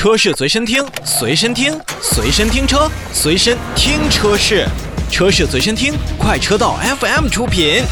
车市随身听，随身听，随身听车，随身听车市，车市随身听，快车道 FM 出品。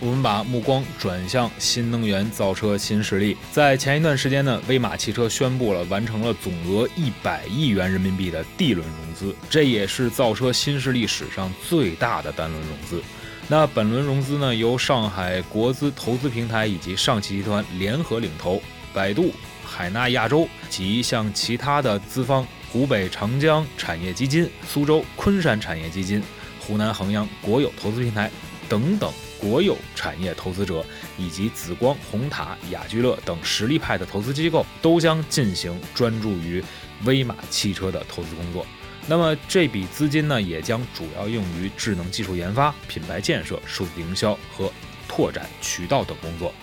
我们把目光转向新能源造车新势力。在前一段时间呢，威马汽车宣布了完成了总额一百亿元人民币的 D 轮融资，这也是造车新势力史上最大的单轮融资。那本轮融资呢，由上海国资投资平台以及上汽集团联合领投，百度、海纳亚洲及向其他的资方，湖北长江产业基金、苏州昆山产业基金、湖南衡阳国有投资平台等等国有产业投资者，以及紫光、红塔、雅居乐等实力派的投资机构，都将进行专注于威马汽车的投资工作。那么这笔资金呢，也将主要用于智能技术研发、品牌建设、数字营销和拓展渠道等工作。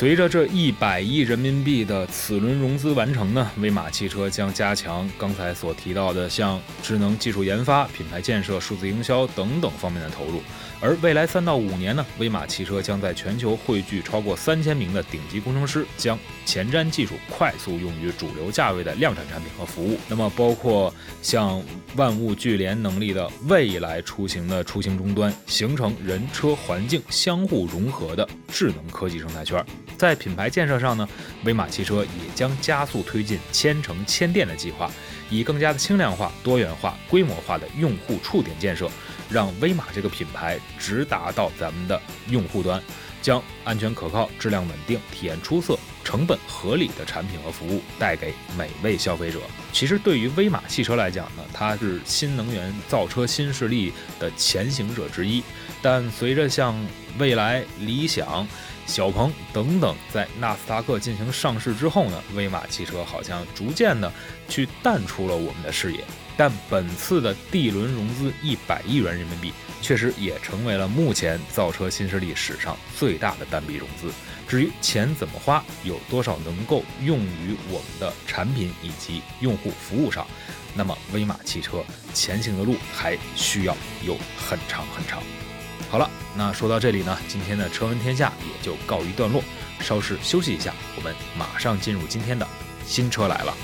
随着这一百亿人民币的此轮融资完成呢，威马汽车将加强刚才所提到的像智能技术研发、品牌建设、数字营销等等方面的投入。而未来三到五年呢，威马汽车将在全球汇聚超过三千名的顶级工程师，将前瞻技术快速用于主流价位的量产产品和服务。那么，包括像万物聚联能力的未来出行的出行终端，形成人车环境相互融合的智能科技生态圈。在品牌建设上呢，威马汽车也将加速推进千城千店的计划，以更加的轻量化、多元化、规模化的用户触点建设，让威马这个品牌直达到咱们的用户端，将安全可靠、质量稳定、体验出色、成本合理的产品和服务带给每位消费者。其实对于威马汽车来讲呢，它是新能源造车新势力的前行者之一，但随着像蔚来、理想。小鹏等等，在纳斯达克进行上市之后呢，威马汽车好像逐渐的去淡出了我们的视野。但本次的 D 轮融资一百亿元人民币，确实也成为了目前造车新势力史上最大的单笔融资。至于钱怎么花，有多少能够用于我们的产品以及用户服务上，那么威马汽车前行的路还需要有很长很长。好了，那说到这里呢，今天的车闻天下也就告一段落。稍事休息一下，我们马上进入今天的新车来了。